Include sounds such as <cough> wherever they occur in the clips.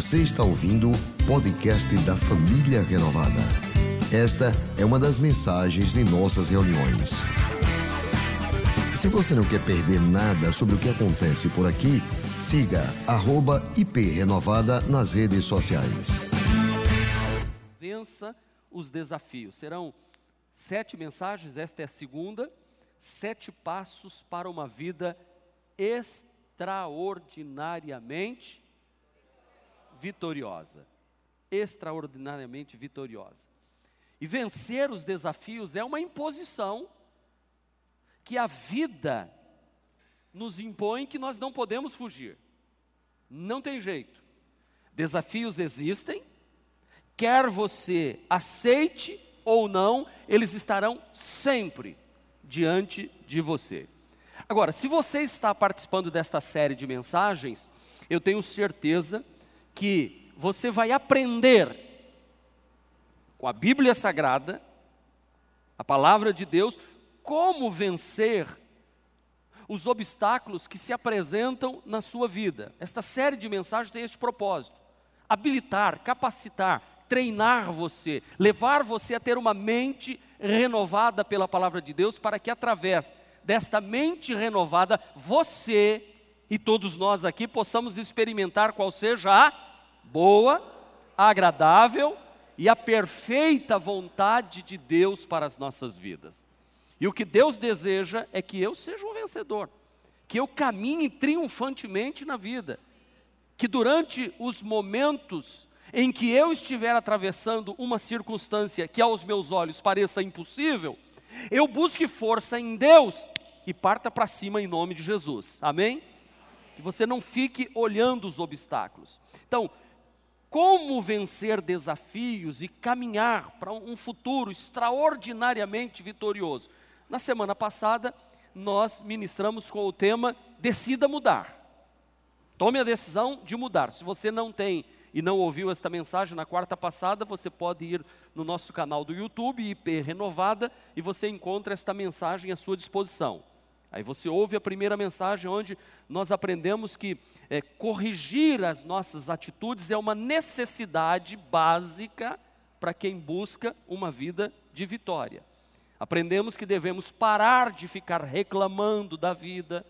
Você está ouvindo o podcast da Família Renovada. Esta é uma das mensagens de nossas reuniões. Se você não quer perder nada sobre o que acontece por aqui, siga @iprenovada nas redes sociais. Vença os desafios. Serão sete mensagens, esta é a segunda. Sete passos para uma vida extraordinariamente vitoriosa. Extraordinariamente vitoriosa. E vencer os desafios é uma imposição que a vida nos impõe que nós não podemos fugir. Não tem jeito. Desafios existem, quer você aceite ou não, eles estarão sempre diante de você. Agora, se você está participando desta série de mensagens, eu tenho certeza que você vai aprender com a Bíblia Sagrada, a palavra de Deus, como vencer os obstáculos que se apresentam na sua vida. Esta série de mensagens tem este propósito: habilitar, capacitar, treinar você, levar você a ter uma mente renovada pela palavra de Deus, para que através desta mente renovada, você e todos nós aqui possamos experimentar qual seja a boa, agradável e a perfeita vontade de Deus para as nossas vidas. E o que Deus deseja é que eu seja um vencedor, que eu caminhe triunfantemente na vida, que durante os momentos em que eu estiver atravessando uma circunstância que aos meus olhos pareça impossível, eu busque força em Deus e parta para cima em nome de Jesus. Amém? Que você não fique olhando os obstáculos. Então, como vencer desafios e caminhar para um futuro extraordinariamente vitorioso? Na semana passada, nós ministramos com o tema Decida mudar. Tome a decisão de mudar. Se você não tem e não ouviu esta mensagem na quarta passada, você pode ir no nosso canal do YouTube, IP Renovada, e você encontra esta mensagem à sua disposição. Aí você ouve a primeira mensagem, onde nós aprendemos que é, corrigir as nossas atitudes é uma necessidade básica para quem busca uma vida de vitória. Aprendemos que devemos parar de ficar reclamando da vida,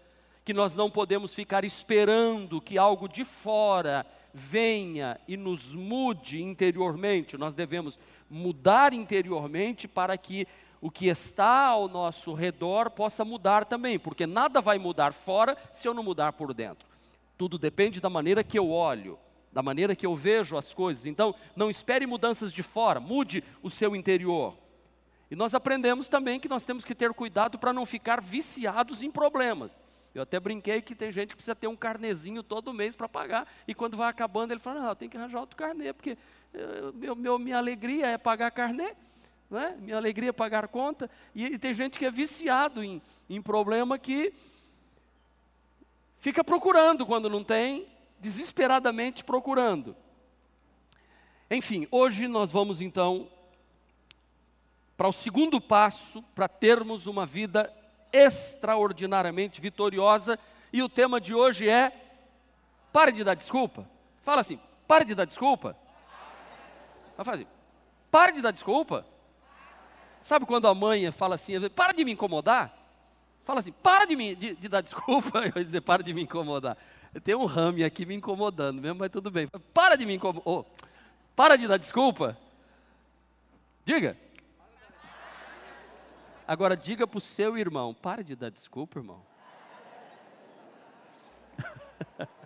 que nós não podemos ficar esperando que algo de fora venha e nos mude interiormente, nós devemos mudar interiormente para que o que está ao nosso redor possa mudar também, porque nada vai mudar fora se eu não mudar por dentro. Tudo depende da maneira que eu olho, da maneira que eu vejo as coisas. Então, não espere mudanças de fora, mude o seu interior. E nós aprendemos também que nós temos que ter cuidado para não ficar viciados em problemas. Eu até brinquei que tem gente que precisa ter um carnezinho todo mês para pagar, e quando vai acabando, ele fala: Não, tem que arranjar outro carnê, porque eu, meu, meu, minha alegria é pagar carnê, né? minha alegria é pagar conta. E, e tem gente que é viciado em, em problema que fica procurando quando não tem, desesperadamente procurando. Enfim, hoje nós vamos então para o segundo passo para termos uma vida extraordinariamente vitoriosa. E o tema de hoje é: pare de dar desculpa. Fala assim: pare de dar desculpa. Vai fazer. Pare de dar desculpa. Sabe quando a mãe fala assim, para de me incomodar? Fala assim, para de, me, de, de dar desculpa. <laughs> Eu ia dizer, para de me incomodar. Tem um rame aqui me incomodando mesmo, mas tudo bem. Para de me incomodar. Oh, para de dar desculpa. Diga. Agora diga para o seu irmão, para de dar desculpa, irmão. <laughs>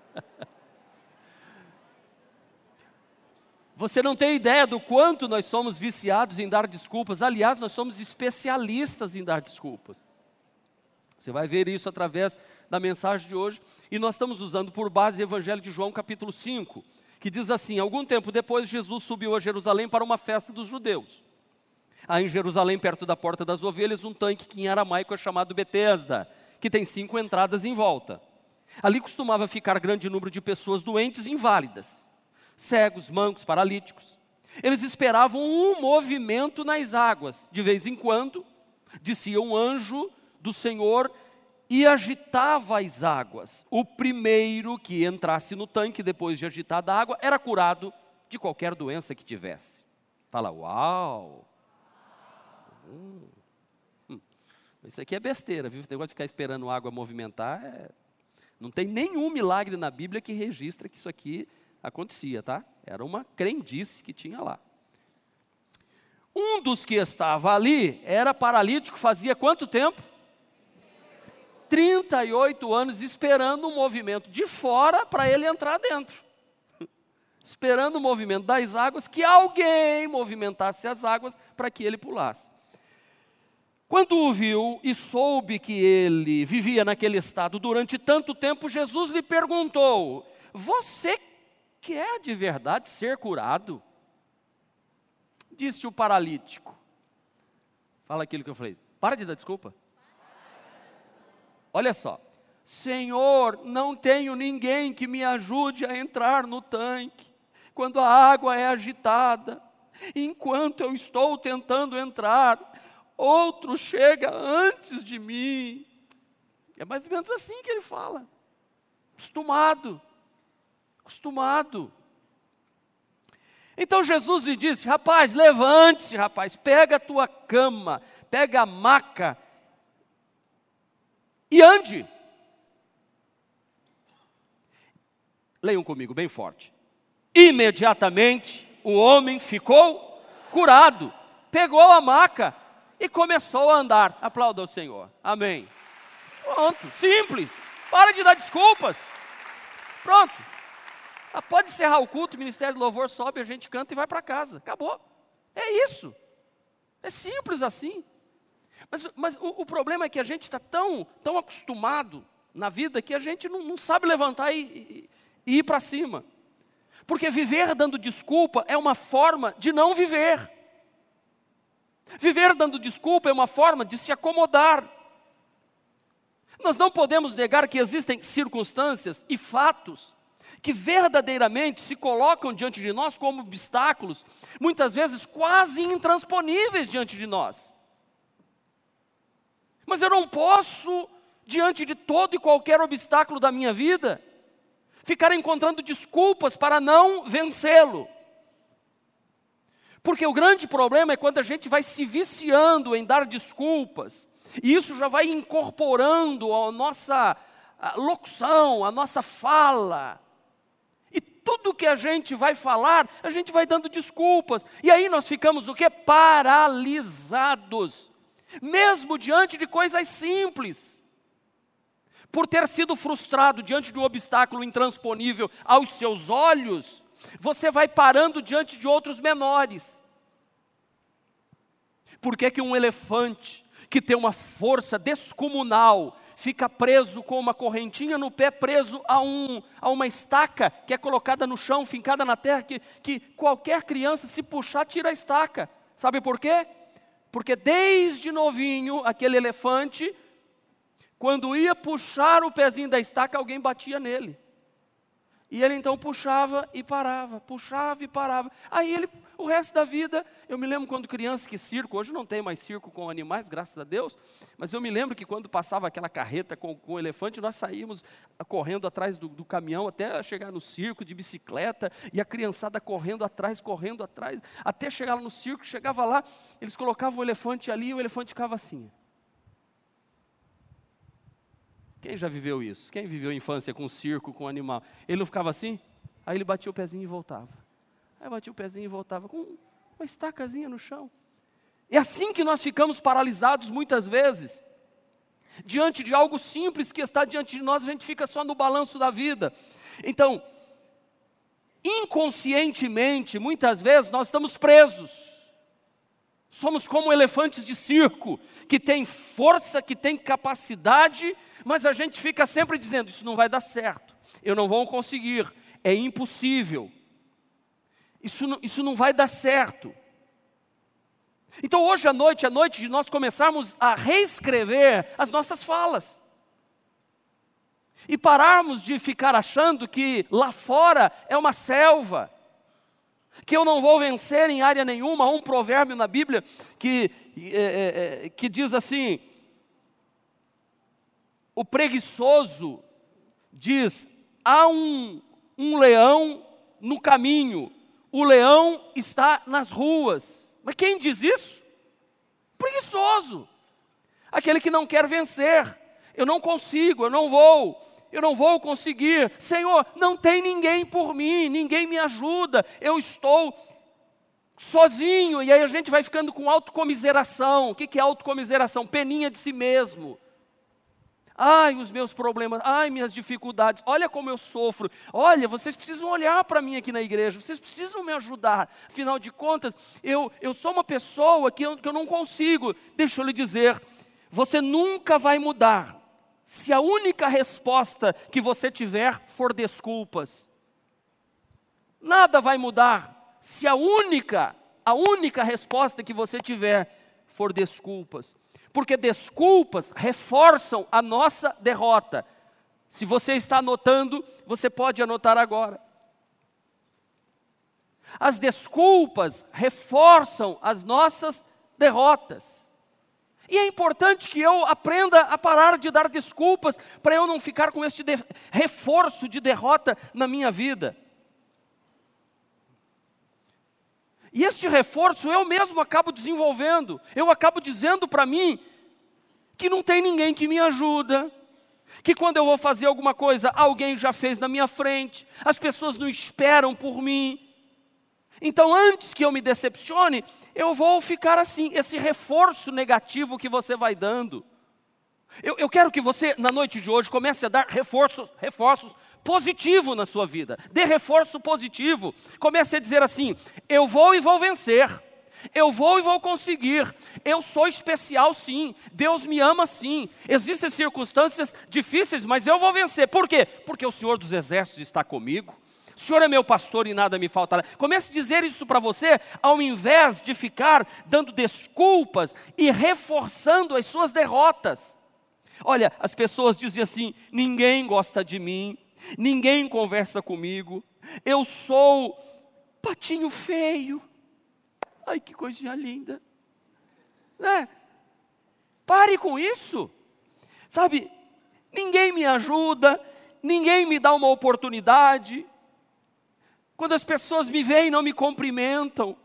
Você não tem ideia do quanto nós somos viciados em dar desculpas. Aliás, nós somos especialistas em dar desculpas. Você vai ver isso através da mensagem de hoje. E nós estamos usando por base o Evangelho de João, capítulo 5, que diz assim: Algum tempo depois, Jesus subiu a Jerusalém para uma festa dos judeus. Há em Jerusalém, perto da Porta das Ovelhas, um tanque que em aramaico é chamado Betesda, que tem cinco entradas em volta. Ali costumava ficar grande número de pessoas doentes e inválidas, cegos, mancos, paralíticos. Eles esperavam um movimento nas águas. De vez em quando, descia um anjo do Senhor e agitava as águas. O primeiro que entrasse no tanque depois de agitada a água era curado de qualquer doença que tivesse. Fala, uau! Hum. hum. Isso aqui é besteira, viu? O negócio de ficar esperando água movimentar, é... não tem nenhum milagre na Bíblia que registra que isso aqui acontecia, tá? Era uma crendice que tinha lá. Um dos que estava ali era paralítico, fazia quanto tempo? 38 anos esperando um movimento de fora para ele entrar dentro. <laughs> esperando o movimento das águas, que alguém movimentasse as águas para que ele pulasse. Quando o viu e soube que ele vivia naquele estado durante tanto tempo, Jesus lhe perguntou: Você quer de verdade ser curado? Disse o paralítico. Fala aquilo que eu falei. Para de dar desculpa. Olha só. Senhor, não tenho ninguém que me ajude a entrar no tanque quando a água é agitada. Enquanto eu estou tentando entrar, outro chega antes de mim. É mais ou menos assim que ele fala. Acostumado. Acostumado. Então Jesus lhe disse: Rapaz, levante-se, rapaz, pega a tua cama, pega a maca e ande. Leiam comigo bem forte. Imediatamente o homem ficou curado, pegou a maca e começou a andar. Aplauda o Senhor. Amém. Pronto, simples. Para de dar desculpas. Pronto. Ah, pode encerrar o culto, o Ministério do Louvor sobe, a gente canta e vai para casa. Acabou. É isso. É simples assim. Mas, mas o, o, problema é que a gente está tão, tão acostumado na vida que a gente não, não sabe levantar e, e, e ir para cima. Porque viver dando desculpa é uma forma de não viver. Viver dando desculpa é uma forma de se acomodar. Nós não podemos negar que existem circunstâncias e fatos que verdadeiramente se colocam diante de nós como obstáculos, muitas vezes quase intransponíveis diante de nós. Mas eu não posso, diante de todo e qualquer obstáculo da minha vida, ficar encontrando desculpas para não vencê-lo. Porque o grande problema é quando a gente vai se viciando em dar desculpas, e isso já vai incorporando a nossa locução, a nossa fala. Tudo que a gente vai falar, a gente vai dando desculpas. E aí nós ficamos o que? Paralisados. Mesmo diante de coisas simples por ter sido frustrado diante de um obstáculo intransponível aos seus olhos, você vai parando diante de outros menores. Por que, que um elefante que tem uma força descomunal fica preso com uma correntinha no pé, preso a, um, a uma estaca que é colocada no chão, fincada na terra, que, que qualquer criança, se puxar, tira a estaca? Sabe por quê? Porque desde novinho, aquele elefante quando ia puxar o pezinho da estaca, alguém batia nele. E ele então puxava e parava, puxava e parava. Aí ele, o resto da vida, eu me lembro quando criança que circo, hoje não tem mais circo com animais, graças a Deus, mas eu me lembro que quando passava aquela carreta com, com o elefante, nós saímos correndo atrás do, do caminhão até chegar no circo de bicicleta, e a criançada correndo atrás, correndo atrás, até chegar no circo, chegava lá, eles colocavam o elefante ali e o elefante ficava assim. Quem já viveu isso? Quem viveu infância com circo, com animal? Ele não ficava assim? Aí ele batia o pezinho e voltava. Aí batia o pezinho e voltava com uma estacazinha no chão. É assim que nós ficamos paralisados muitas vezes. Diante de algo simples que está diante de nós, a gente fica só no balanço da vida. Então, inconscientemente, muitas vezes nós estamos presos. Somos como elefantes de circo, que tem força, que tem capacidade, mas a gente fica sempre dizendo: isso não vai dar certo, eu não vou conseguir, é impossível, isso não, isso não vai dar certo. Então hoje à noite é noite de nós começarmos a reescrever as nossas falas. E pararmos de ficar achando que lá fora é uma selva, que eu não vou vencer em área nenhuma. Há um provérbio na Bíblia que, é, é, é que diz assim: o preguiçoso diz: há um, um leão no caminho, o leão está nas ruas. Mas quem diz isso? Preguiçoso, aquele que não quer vencer. Eu não consigo, eu não vou, eu não vou conseguir. Senhor, não tem ninguém por mim, ninguém me ajuda, eu estou sozinho. E aí a gente vai ficando com autocomiseração. O que é autocomiseração? Peninha de si mesmo. Ai, os meus problemas, ai, minhas dificuldades, olha como eu sofro. Olha, vocês precisam olhar para mim aqui na igreja, vocês precisam me ajudar. Afinal de contas, eu, eu sou uma pessoa que eu, que eu não consigo. Deixa eu lhe dizer, você nunca vai mudar se a única resposta que você tiver for desculpas. Nada vai mudar se a única, a única resposta que você tiver for desculpas porque desculpas reforçam a nossa derrota. Se você está anotando, você pode anotar agora. As desculpas reforçam as nossas derrotas. E é importante que eu aprenda a parar de dar desculpas para eu não ficar com este reforço de derrota na minha vida. E este reforço eu mesmo acabo desenvolvendo. Eu acabo dizendo para mim que não tem ninguém que me ajuda. Que quando eu vou fazer alguma coisa, alguém já fez na minha frente. As pessoas não esperam por mim. Então, antes que eu me decepcione, eu vou ficar assim, esse reforço negativo que você vai dando. Eu, eu, quero que você, na noite de hoje, comece a dar reforços, reforços positivo na sua vida. Dê reforço positivo. Comece a dizer assim: eu vou e vou vencer. Eu vou e vou conseguir. Eu sou especial sim. Deus me ama sim. Existem circunstâncias difíceis, mas eu vou vencer. Por quê? Porque o Senhor dos Exércitos está comigo. O Senhor é meu pastor e nada me faltará. Comece a dizer isso para você, ao invés de ficar dando desculpas e reforçando as suas derrotas. Olha, as pessoas dizem assim: ninguém gosta de mim, ninguém conversa comigo, eu sou patinho feio. Ai, que coisinha linda. Né? Pare com isso. Sabe, ninguém me ajuda, ninguém me dá uma oportunidade. Quando as pessoas me veem, não me cumprimentam.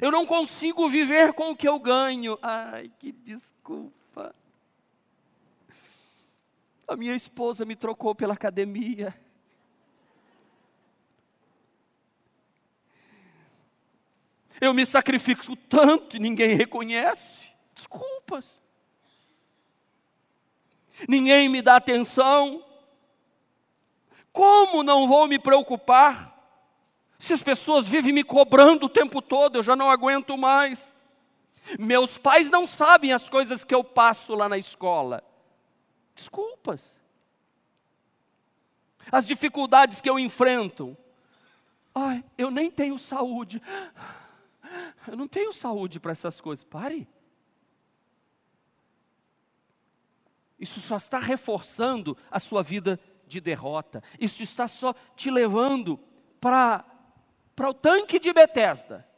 Eu não consigo viver com o que eu ganho. Ai, que desculpa. A minha esposa me trocou pela academia. Eu me sacrifico tanto e ninguém reconhece. Desculpas. Ninguém me dá atenção. Como não vou me preocupar? Se as pessoas vivem me cobrando o tempo todo, eu já não aguento mais. Meus pais não sabem as coisas que eu passo lá na escola. Desculpas. As dificuldades que eu enfrento. Ai, eu nem tenho saúde. Eu não tenho saúde para essas coisas. Pare. Isso só está reforçando a sua vida de derrota. Isso está só te levando para para o tanque de Betesda.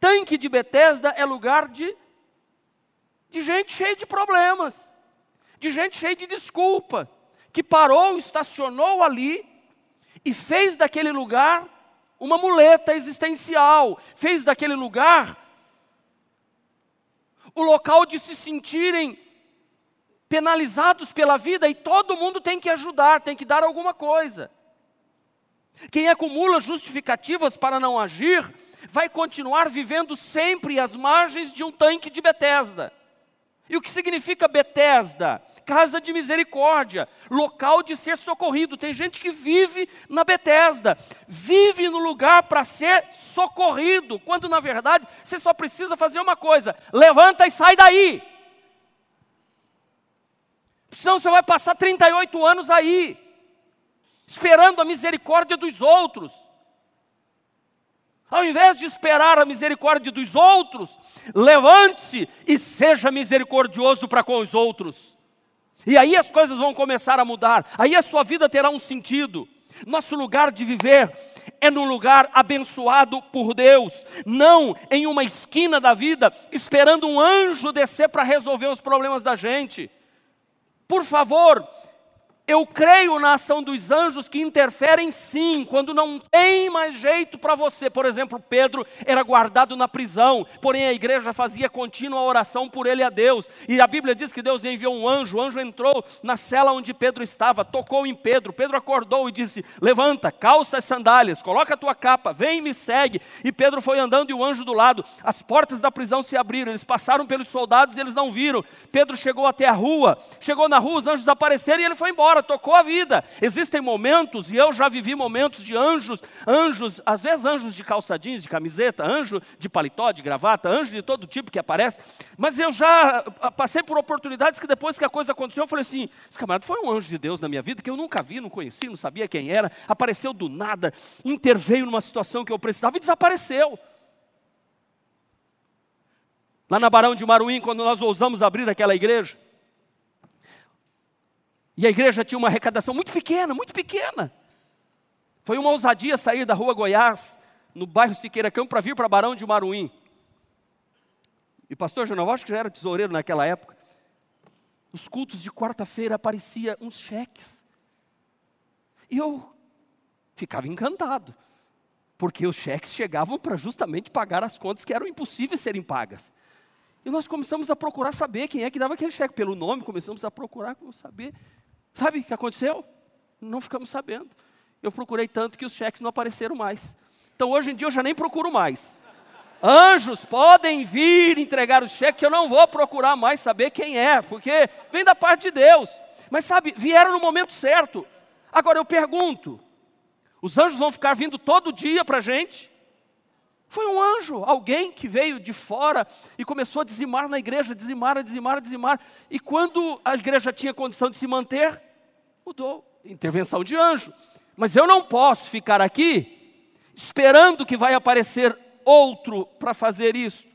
Tanque de Betesda é lugar de de gente cheia de problemas, de gente cheia de desculpas, que parou, estacionou ali e fez daquele lugar uma muleta existencial, fez daquele lugar o local de se sentirem penalizados pela vida e todo mundo tem que ajudar, tem que dar alguma coisa. Quem acumula justificativas para não agir, vai continuar vivendo sempre às margens de um tanque de Betesda. E o que significa Betesda? Casa de misericórdia, local de ser socorrido. Tem gente que vive na Betesda, vive no lugar para ser socorrido, quando na verdade você só precisa fazer uma coisa: levanta e sai daí. Senão você vai passar 38 anos aí, esperando a misericórdia dos outros. Ao invés de esperar a misericórdia dos outros, levante-se e seja misericordioso para com os outros. E aí as coisas vão começar a mudar, aí a sua vida terá um sentido. Nosso lugar de viver é num lugar abençoado por Deus, não em uma esquina da vida esperando um anjo descer para resolver os problemas da gente. Por favor, eu creio na ação dos anjos que interferem sim, quando não tem mais jeito para você. Por exemplo, Pedro era guardado na prisão, porém a igreja fazia contínua oração por ele a Deus. E a Bíblia diz que Deus enviou um anjo, o anjo entrou na cela onde Pedro estava, tocou em Pedro. Pedro acordou e disse: Levanta, calça as sandálias, coloca a tua capa, vem e me segue. E Pedro foi andando e o anjo do lado. As portas da prisão se abriram, eles passaram pelos soldados e eles não viram. Pedro chegou até a rua, chegou na rua, os anjos apareceram e ele foi embora tocou a vida. Existem momentos, e eu já vivi momentos de anjos, anjos, às vezes anjos de calça jeans, de camiseta, anjo de paletó, de gravata, anjo de todo tipo que aparece, mas eu já ah, passei por oportunidades que depois que a coisa aconteceu, eu falei assim: esse camarada foi um anjo de Deus na minha vida que eu nunca vi, não conheci, não sabia quem era, apareceu do nada, interveio numa situação que eu precisava e desapareceu. Lá na Barão de Maruim, quando nós ousamos abrir aquela igreja, e a igreja tinha uma arrecadação muito pequena, muito pequena. Foi uma ousadia sair da rua Goiás, no bairro Siqueira Campo, para vir para Barão de Maruim. E pastor Genoval, acho que já era tesoureiro naquela época. Os cultos de quarta-feira aparecia uns cheques. E eu ficava encantado, porque os cheques chegavam para justamente pagar as contas que eram impossíveis serem pagas. E nós começamos a procurar saber quem é que dava aquele cheque. Pelo nome, começamos a procurar saber Sabe o que aconteceu? Não ficamos sabendo. Eu procurei tanto que os cheques não apareceram mais. Então hoje em dia eu já nem procuro mais. Anjos podem vir entregar o cheque, que eu não vou procurar mais saber quem é, porque vem da parte de Deus. Mas sabe, vieram no momento certo. Agora eu pergunto: os anjos vão ficar vindo todo dia para a gente? Foi um anjo, alguém que veio de fora e começou a dizimar na igreja, dizimar, a dizimar, a dizimar. E quando a igreja tinha condição de se manter, mudou. Intervenção de anjo. Mas eu não posso ficar aqui esperando que vai aparecer outro para fazer isso.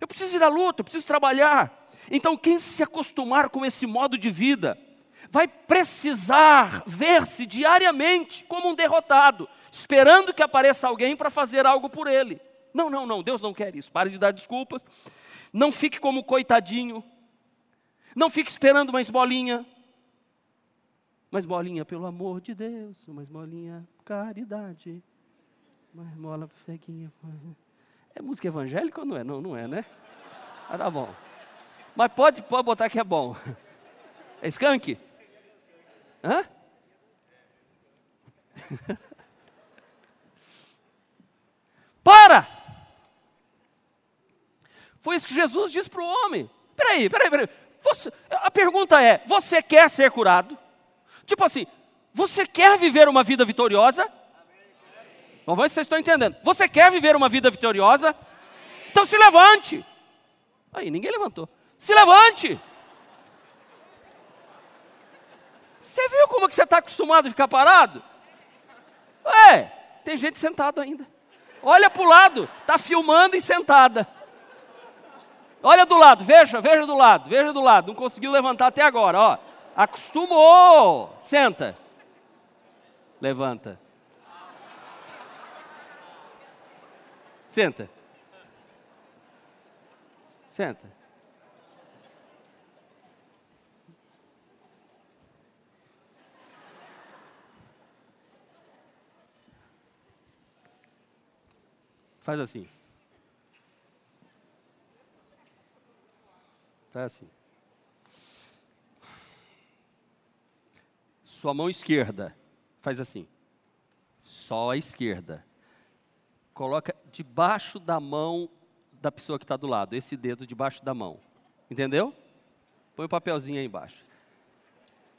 Eu preciso ir à luta, eu preciso trabalhar. Então, quem se acostumar com esse modo de vida, vai precisar ver-se diariamente como um derrotado esperando que apareça alguém para fazer algo por ele. Não, não, não, Deus não quer isso. Pare de dar desculpas. Não fique como coitadinho. Não fique esperando uma esmolinha. Uma esmolinha, pelo amor de Deus. Uma esmolinha, caridade. Uma esmola ceguinha. É música evangélica ou não é? Não, não é, né? Ah, tá bom. Mas pode, pode botar que é bom. É skunk? Hã? <laughs> Para! Foi isso que Jesus disse para o homem. Peraí, peraí, peraí. Você, a pergunta é: você quer ser curado? Tipo assim, você quer viver uma vida vitoriosa? Vamos ver se vocês estão entendendo. Você quer viver uma vida vitoriosa? Então se levante. Aí, ninguém levantou. Se levante. Você viu como que você está acostumado a ficar parado? É, tem gente sentado ainda. Olha para o lado, está filmando e sentada. Olha do lado, veja, veja do lado, veja do lado. Não conseguiu levantar até agora, ó. Acostumou. Senta. Levanta. Senta. Senta. Faz assim. Tá assim. Sua mão esquerda, faz assim. Só a esquerda. Coloca debaixo da mão da pessoa que está do lado, esse dedo debaixo da mão. Entendeu? Põe o um papelzinho aí embaixo.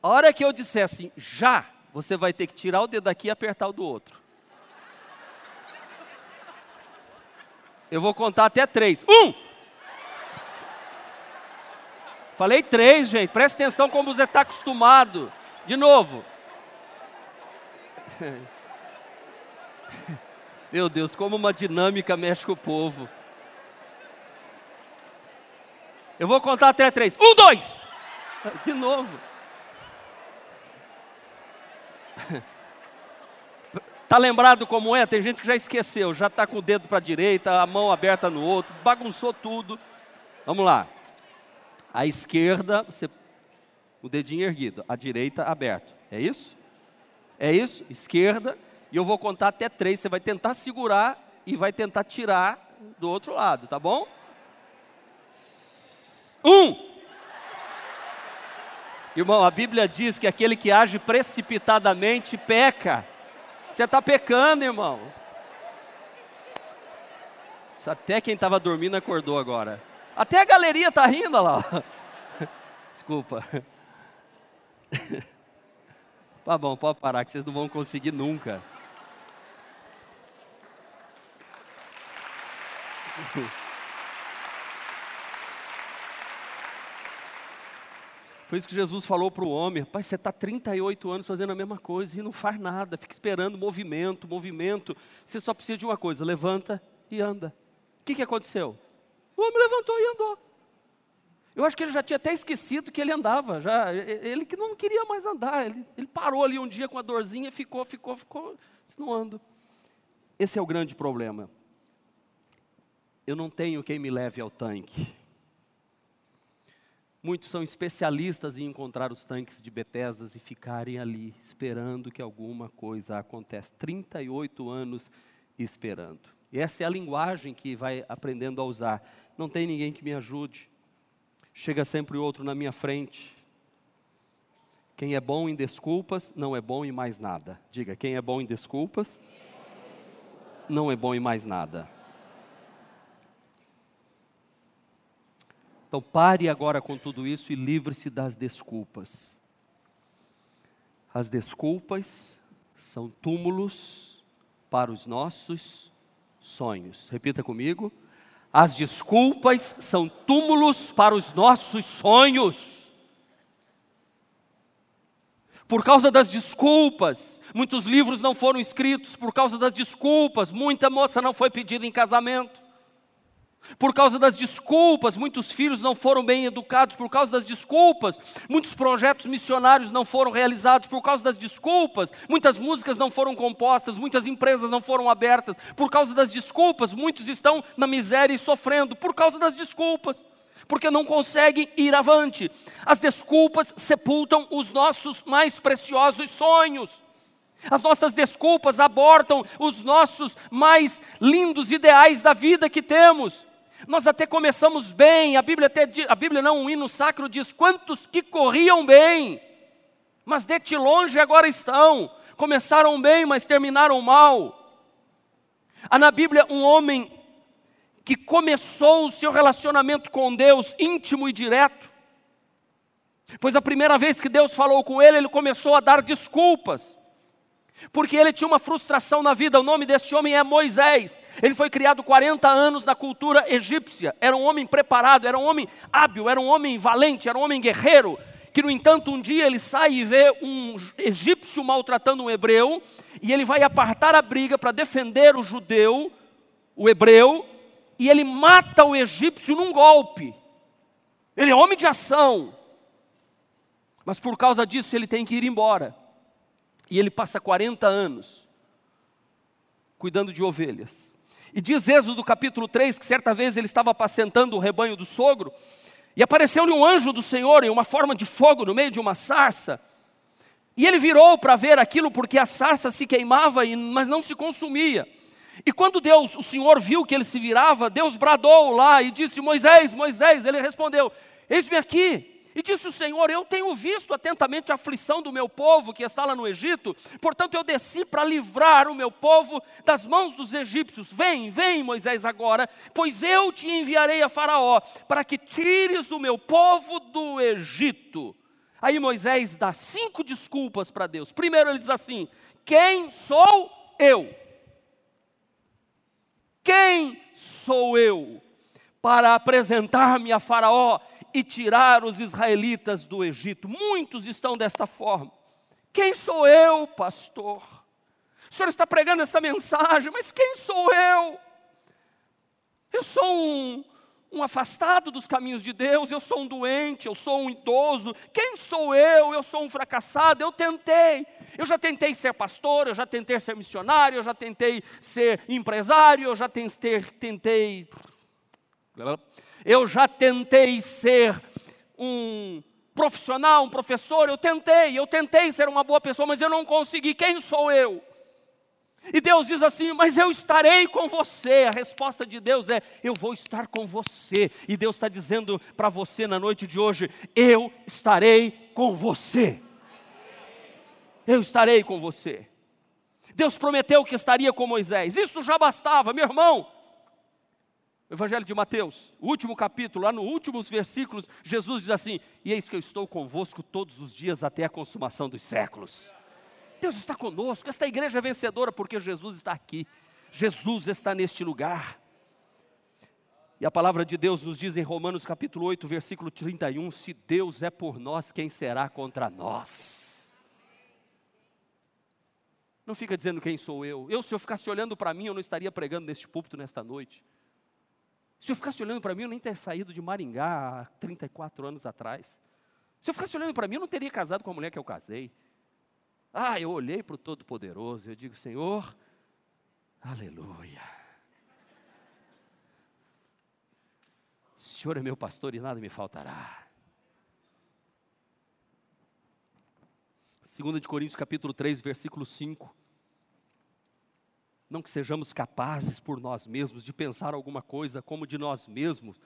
A hora que eu disser assim, já, você vai ter que tirar o dedo daqui e apertar o do outro. Eu vou contar até três. Um! Falei três, gente. Presta atenção como você está acostumado. De novo. <laughs> Meu Deus, como uma dinâmica mexe com o povo. Eu vou contar até três. Um, dois! De novo. <laughs> Tá lembrado como é? Tem gente que já esqueceu, já está com o dedo para a direita, a mão aberta no outro, bagunçou tudo. Vamos lá. A esquerda, você, o dedinho erguido, a direita aberto. É isso? É isso? Esquerda. E eu vou contar até três. Você vai tentar segurar e vai tentar tirar do outro lado, tá bom? Um. Irmão, a Bíblia diz que aquele que age precipitadamente peca. Você está pecando, irmão. Até quem estava dormindo acordou agora. Até a galeria está rindo lá. <laughs> Desculpa. <laughs> Tá bom, pode parar, que vocês não vão conseguir nunca. Foi isso que Jesus falou para o homem: Pai, você está 38 anos fazendo a mesma coisa e não faz nada, fica esperando movimento, movimento. Você só precisa de uma coisa: levanta e anda. O que, que aconteceu? O homem levantou e andou. Eu acho que ele já tinha até esquecido que ele andava, já, ele que não queria mais andar, ele, ele parou ali um dia com a dorzinha ficou, ficou, ficou, disse, não ando. Esse é o grande problema. Eu não tenho quem me leve ao tanque. Muitos são especialistas em encontrar os tanques de Betesdas e ficarem ali esperando que alguma coisa aconteça. 38 anos esperando. E essa é a linguagem que vai aprendendo a usar. Não tem ninguém que me ajude. Chega sempre outro na minha frente. Quem é bom em desculpas não é bom em mais nada. Diga, quem é bom em desculpas não é bom em mais nada. Então pare agora com tudo isso e livre-se das desculpas. As desculpas são túmulos para os nossos sonhos. Repita comigo. As desculpas são túmulos para os nossos sonhos. Por causa das desculpas, muitos livros não foram escritos, por causa das desculpas, muita moça não foi pedida em casamento. Por causa das desculpas, muitos filhos não foram bem educados. Por causa das desculpas, muitos projetos missionários não foram realizados. Por causa das desculpas, muitas músicas não foram compostas. Muitas empresas não foram abertas. Por causa das desculpas, muitos estão na miséria e sofrendo. Por causa das desculpas, porque não conseguem ir avante. As desculpas sepultam os nossos mais preciosos sonhos. As nossas desculpas abortam os nossos mais lindos ideais da vida que temos. Nós até começamos bem, a Bíblia, até, a Bíblia não, um hino sacro diz: quantos que corriam bem, mas de ti longe agora estão, começaram bem, mas terminaram mal. Há na Bíblia um homem que começou o seu relacionamento com Deus íntimo e direto, pois a primeira vez que Deus falou com ele, ele começou a dar desculpas porque ele tinha uma frustração na vida. O nome desse homem é Moisés. Ele foi criado 40 anos na cultura egípcia. Era um homem preparado, era um homem hábil, era um homem valente, era um homem guerreiro. Que, no entanto, um dia ele sai e vê um egípcio maltratando um hebreu, e ele vai apartar a briga para defender o judeu, o hebreu, e ele mata o egípcio num golpe. Ele é homem de ação, mas por causa disso ele tem que ir embora. E ele passa 40 anos cuidando de ovelhas. E diz Êxodo capítulo 3 que certa vez ele estava apacentando o rebanho do sogro, e apareceu-lhe um anjo do Senhor em uma forma de fogo no meio de uma sarça. E ele virou para ver aquilo porque a sarça se queimava, mas não se consumia. E quando Deus, o Senhor viu que ele se virava, Deus bradou lá e disse: Moisés, Moisés. Ele respondeu: Eis-me aqui. E disse o Senhor: Eu tenho visto atentamente a aflição do meu povo que está lá no Egito, portanto eu desci para livrar o meu povo das mãos dos egípcios. Vem, vem, Moisés, agora, pois eu te enviarei a Faraó, para que tires o meu povo do Egito. Aí Moisés dá cinco desculpas para Deus. Primeiro ele diz assim: Quem sou eu? Quem sou eu para apresentar-me a Faraó e tirar os israelitas do Egito. Muitos estão desta forma. Quem sou eu, pastor? O senhor está pregando essa mensagem, mas quem sou eu? Eu sou um, um afastado dos caminhos de Deus, eu sou um doente, eu sou um idoso. Quem sou eu? Eu sou um fracassado. Eu tentei. Eu já tentei ser pastor, eu já tentei ser missionário, eu já tentei ser empresário, eu já tentei, tentei eu já tentei ser um profissional, um professor, eu tentei, eu tentei ser uma boa pessoa, mas eu não consegui. Quem sou eu? E Deus diz assim: Mas eu estarei com você. A resposta de Deus é: Eu vou estar com você. E Deus está dizendo para você na noite de hoje: Eu estarei com você. Eu estarei com você. Deus prometeu que estaria com Moisés. Isso já bastava, meu irmão. Evangelho de Mateus, último capítulo, lá nos últimos versículos, Jesus diz assim: E eis que eu estou convosco todos os dias até a consumação dos séculos. Deus está conosco, esta igreja é vencedora porque Jesus está aqui, Jesus está neste lugar. E a palavra de Deus nos diz em Romanos capítulo 8, versículo 31, se Deus é por nós, quem será contra nós? Não fica dizendo quem sou eu. Eu, se eu ficasse olhando para mim, eu não estaria pregando neste púlpito nesta noite. Se eu ficasse olhando para mim, eu nem teria saído de Maringá há 34 anos atrás. Se eu ficasse olhando para mim, eu não teria casado com a mulher que eu casei. Ah, eu olhei para o Todo-Poderoso eu digo, Senhor, aleluia. O Senhor é meu pastor e nada me faltará. 2 de Coríntios capítulo 3, versículo 5. Não que sejamos capazes por nós mesmos de pensar alguma coisa como de nós mesmos,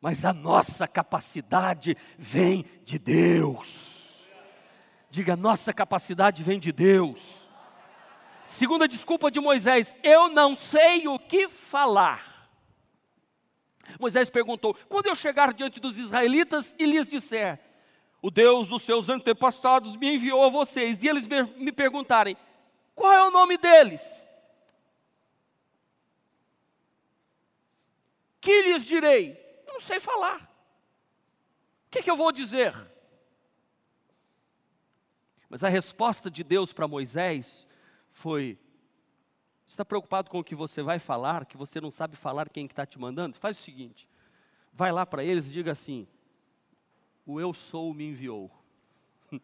mas a nossa capacidade vem de Deus. Diga, nossa capacidade vem de Deus. Segunda desculpa de Moisés, eu não sei o que falar. Moisés perguntou: quando eu chegar diante dos israelitas e lhes disser, o Deus dos seus antepassados me enviou a vocês, e eles me perguntarem, qual é o nome deles? Que lhes direi? Não sei falar. O que, que eu vou dizer? Mas a resposta de Deus para Moisés foi: está preocupado com o que você vai falar, que você não sabe falar quem está te mandando? Faz o seguinte: vai lá para eles e diga assim: O eu sou me enviou. <laughs>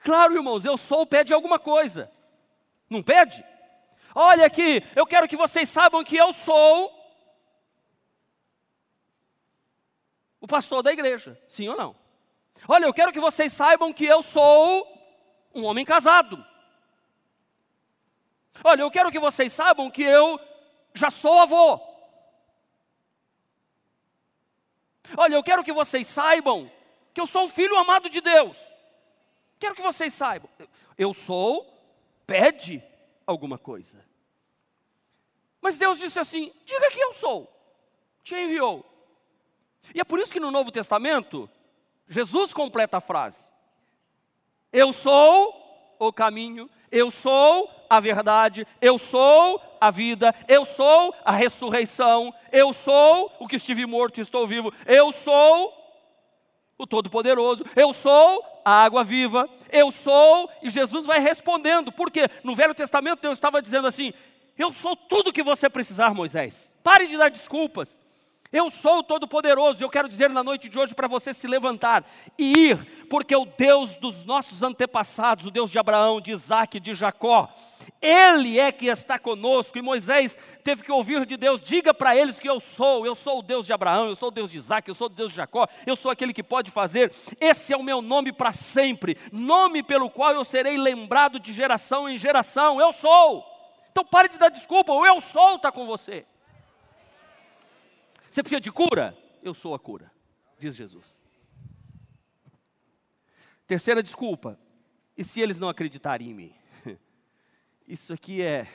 claro, irmãos, eu sou pede alguma coisa. Não pede? Olha aqui, eu quero que vocês saibam que eu sou o pastor da igreja. Sim ou não? Olha, eu quero que vocês saibam que eu sou um homem casado. Olha, eu quero que vocês saibam que eu já sou avô. Olha, eu quero que vocês saibam que eu sou um filho amado de Deus. Quero que vocês saibam. Eu sou, pede alguma coisa. Mas Deus disse assim: diga que eu sou, te enviou. E é por isso que no Novo Testamento, Jesus completa a frase: eu sou o caminho, eu sou a verdade, eu sou a vida, eu sou a ressurreição, eu sou o que estive morto e estou vivo, eu sou o Todo-Poderoso, eu sou a água viva, eu sou, e Jesus vai respondendo, porque no Velho Testamento Deus estava dizendo assim: Eu sou tudo que você precisar, Moisés, pare de dar desculpas, eu sou o Todo-Poderoso, eu quero dizer na noite de hoje para você se levantar e ir, porque o Deus dos nossos antepassados, o Deus de Abraão, de Isaac, de Jacó, Ele é que está conosco. E Moisés teve que ouvir de Deus: diga para eles que eu sou, eu sou o Deus de Abraão, eu sou o Deus de Isaac, eu sou o Deus de Jacó, eu sou aquele que pode fazer. Esse é o meu nome para sempre, nome pelo qual eu serei lembrado de geração em geração. Eu sou. Então pare de dar desculpa, o eu sou está com você. Você precisa de cura? Eu sou a cura, diz Jesus. Terceira desculpa. E se eles não acreditarem em mim? <laughs> Isso aqui é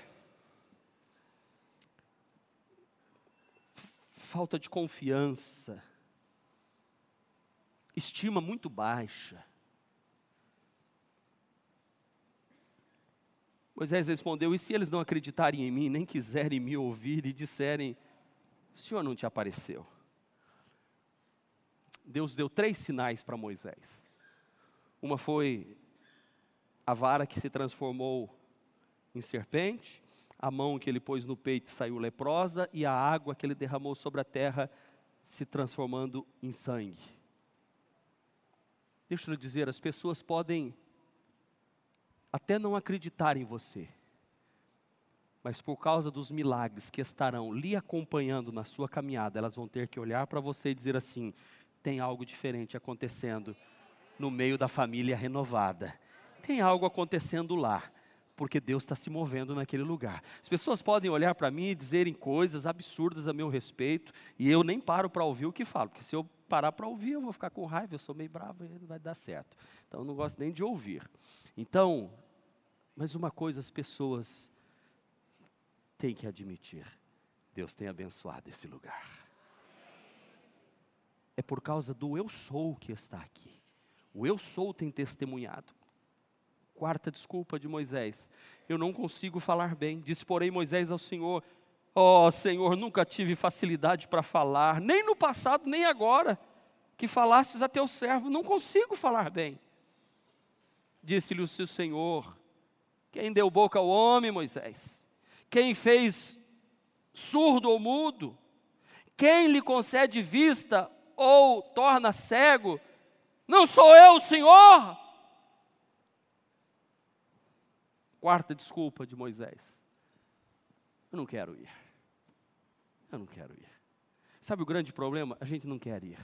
falta de confiança, estima muito baixa. Moisés respondeu: E se eles não acreditarem em mim, nem quiserem me ouvir e disserem, o Senhor não te apareceu. Deus deu três sinais para Moisés. Uma foi a vara que se transformou em serpente, a mão que ele pôs no peito saiu leprosa, e a água que ele derramou sobre a terra se transformando em sangue. Deixa eu lhe dizer, as pessoas podem até não acreditar em você, mas por causa dos milagres que estarão lhe acompanhando na sua caminhada, elas vão ter que olhar para você e dizer assim: tem algo diferente acontecendo no meio da família renovada, tem algo acontecendo lá porque Deus está se movendo naquele lugar. As pessoas podem olhar para mim e dizerem coisas absurdas a meu respeito, e eu nem paro para ouvir o que falo, porque se eu parar para ouvir, eu vou ficar com raiva, eu sou meio bravo e não vai dar certo. Então eu não gosto nem de ouvir. Então, mas uma coisa as pessoas têm que admitir: Deus tem abençoado esse lugar. É por causa do eu sou que está aqui. O eu sou tem testemunhado. Quarta desculpa de Moisés. Eu não consigo falar bem. Disse, porém, Moisés ao Senhor: Ó oh, Senhor, nunca tive facilidade para falar, nem no passado, nem agora, que falastes a teu servo, não consigo falar bem. Disse-lhe o seu Senhor: Quem deu boca ao homem, Moisés? Quem fez surdo ou mudo? Quem lhe concede vista ou torna cego? Não sou eu, Senhor? Quarta desculpa de Moisés. Eu não quero ir. Eu não quero ir. Sabe o grande problema? A gente não quer ir.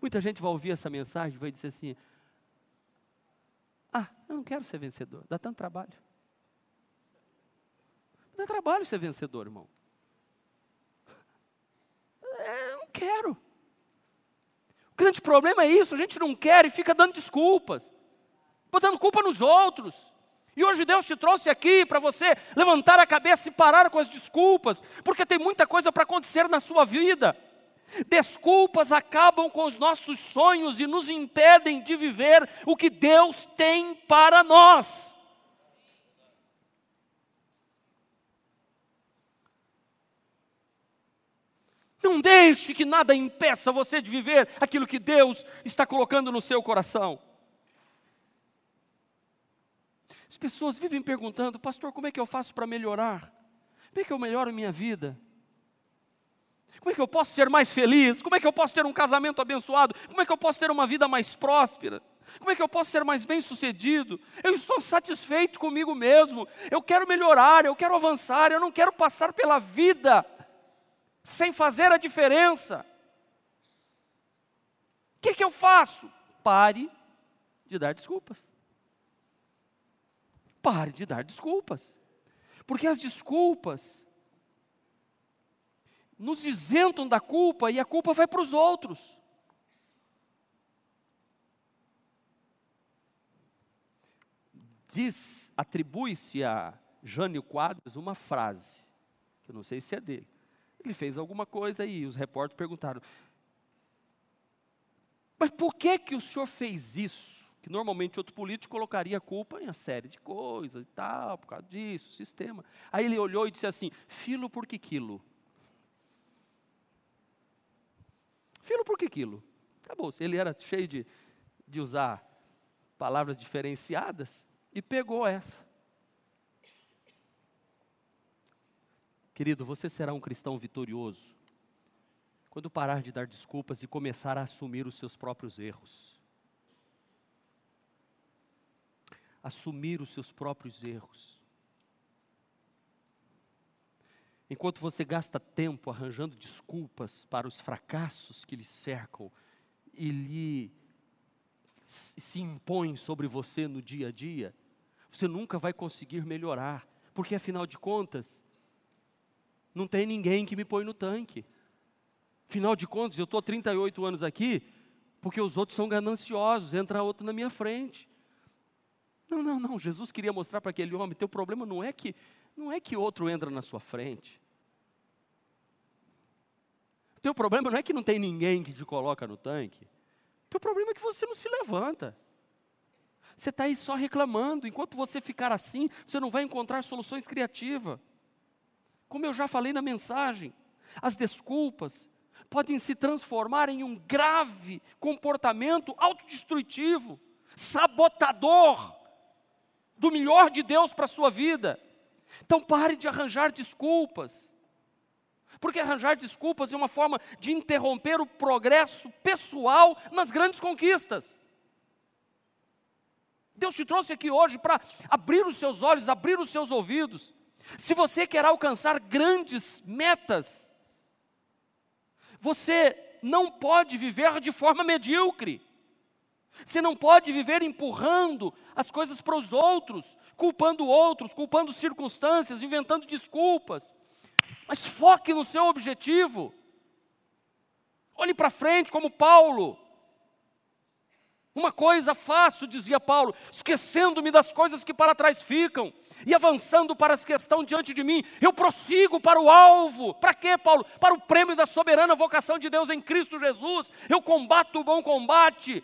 Muita gente vai ouvir essa mensagem e vai dizer assim: Ah, eu não quero ser vencedor, dá tanto trabalho. Dá trabalho ser vencedor, irmão. É, eu não quero. O grande problema é isso: a gente não quer e fica dando desculpas, botando culpa nos outros. E hoje Deus te trouxe aqui para você levantar a cabeça e parar com as desculpas, porque tem muita coisa para acontecer na sua vida. Desculpas acabam com os nossos sonhos e nos impedem de viver o que Deus tem para nós. Não deixe que nada impeça você de viver aquilo que Deus está colocando no seu coração. As pessoas vivem perguntando, pastor, como é que eu faço para melhorar? Como é que eu melhoro minha vida? Como é que eu posso ser mais feliz? Como é que eu posso ter um casamento abençoado? Como é que eu posso ter uma vida mais próspera? Como é que eu posso ser mais bem-sucedido? Eu estou satisfeito comigo mesmo. Eu quero melhorar, eu quero avançar, eu não quero passar pela vida sem fazer a diferença. O que, que eu faço? Pare de dar desculpas. Pare de dar desculpas. Porque as desculpas nos isentam da culpa e a culpa vai para os outros. Diz, atribui-se a Jânio Quadros uma frase, que eu não sei se é dele. Ele fez alguma coisa e os repórteres perguntaram: Mas por que que o senhor fez isso? que normalmente outro político colocaria a culpa em uma série de coisas e tal, por causa disso, sistema. Aí ele olhou e disse assim: filo por que quilo? Filo por que quilo? Acabou. Ele era cheio de, de usar palavras diferenciadas e pegou essa. Querido, você será um cristão vitorioso quando parar de dar desculpas e começar a assumir os seus próprios erros. assumir os seus próprios erros. Enquanto você gasta tempo arranjando desculpas para os fracassos que lhe cercam e lhe se impõem sobre você no dia a dia, você nunca vai conseguir melhorar, porque afinal de contas, não tem ninguém que me põe no tanque. Afinal de contas, eu estou 38 anos aqui, porque os outros são gananciosos, entra outro na minha frente. Não, não, não. Jesus queria mostrar para aquele homem: teu problema não é que não é que outro entra na sua frente. Teu problema não é que não tem ninguém que te coloca no tanque. Teu problema é que você não se levanta. Você está aí só reclamando. Enquanto você ficar assim, você não vai encontrar soluções criativas. Como eu já falei na mensagem, as desculpas podem se transformar em um grave comportamento autodestrutivo, sabotador do melhor de Deus para a sua vida. Então pare de arranjar desculpas. Porque arranjar desculpas é uma forma de interromper o progresso pessoal nas grandes conquistas. Deus te trouxe aqui hoje para abrir os seus olhos, abrir os seus ouvidos. Se você quer alcançar grandes metas, você não pode viver de forma medíocre. Você não pode viver empurrando as coisas para os outros, culpando outros, culpando circunstâncias, inventando desculpas. Mas foque no seu objetivo. Olhe para frente, como Paulo. Uma coisa faço, dizia Paulo, esquecendo-me das coisas que para trás ficam e avançando para as que estão diante de mim, eu prossigo para o alvo. Para quê, Paulo? Para o prêmio da soberana vocação de Deus em Cristo Jesus. Eu combato o bom combate.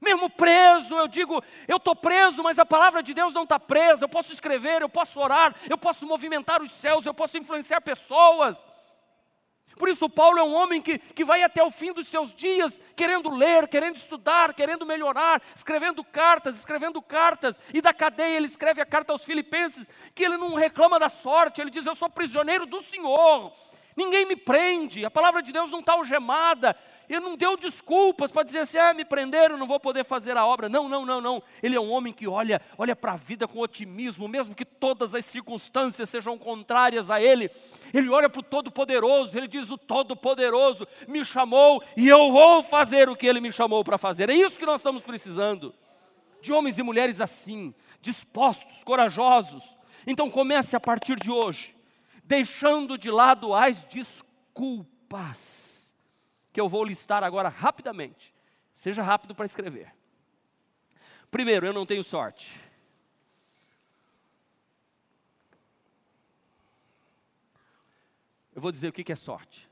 Mesmo preso, eu digo, eu estou preso, mas a palavra de Deus não está presa. Eu posso escrever, eu posso orar, eu posso movimentar os céus, eu posso influenciar pessoas. Por isso, Paulo é um homem que, que vai até o fim dos seus dias querendo ler, querendo estudar, querendo melhorar, escrevendo cartas, escrevendo cartas. E da cadeia ele escreve a carta aos Filipenses, que ele não reclama da sorte, ele diz: Eu sou prisioneiro do Senhor, ninguém me prende, a palavra de Deus não está algemada, ele não deu desculpas para dizer assim, ah, me prenderam, não vou poder fazer a obra. Não, não, não, não. Ele é um homem que olha, olha para a vida com otimismo, mesmo que todas as circunstâncias sejam contrárias a ele. Ele olha para o Todo-Poderoso, ele diz: O Todo-Poderoso me chamou e eu vou fazer o que ele me chamou para fazer. É isso que nós estamos precisando. De homens e mulheres assim, dispostos, corajosos. Então comece a partir de hoje, deixando de lado as desculpas que eu vou listar agora rapidamente. Seja rápido para escrever. Primeiro, eu não tenho sorte. Eu vou dizer o que é sorte.